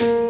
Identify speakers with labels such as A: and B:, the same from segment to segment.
A: Thank you.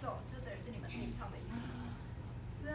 A: 这等于是你们自己唱的意思。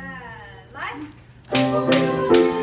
A: Eh, nei.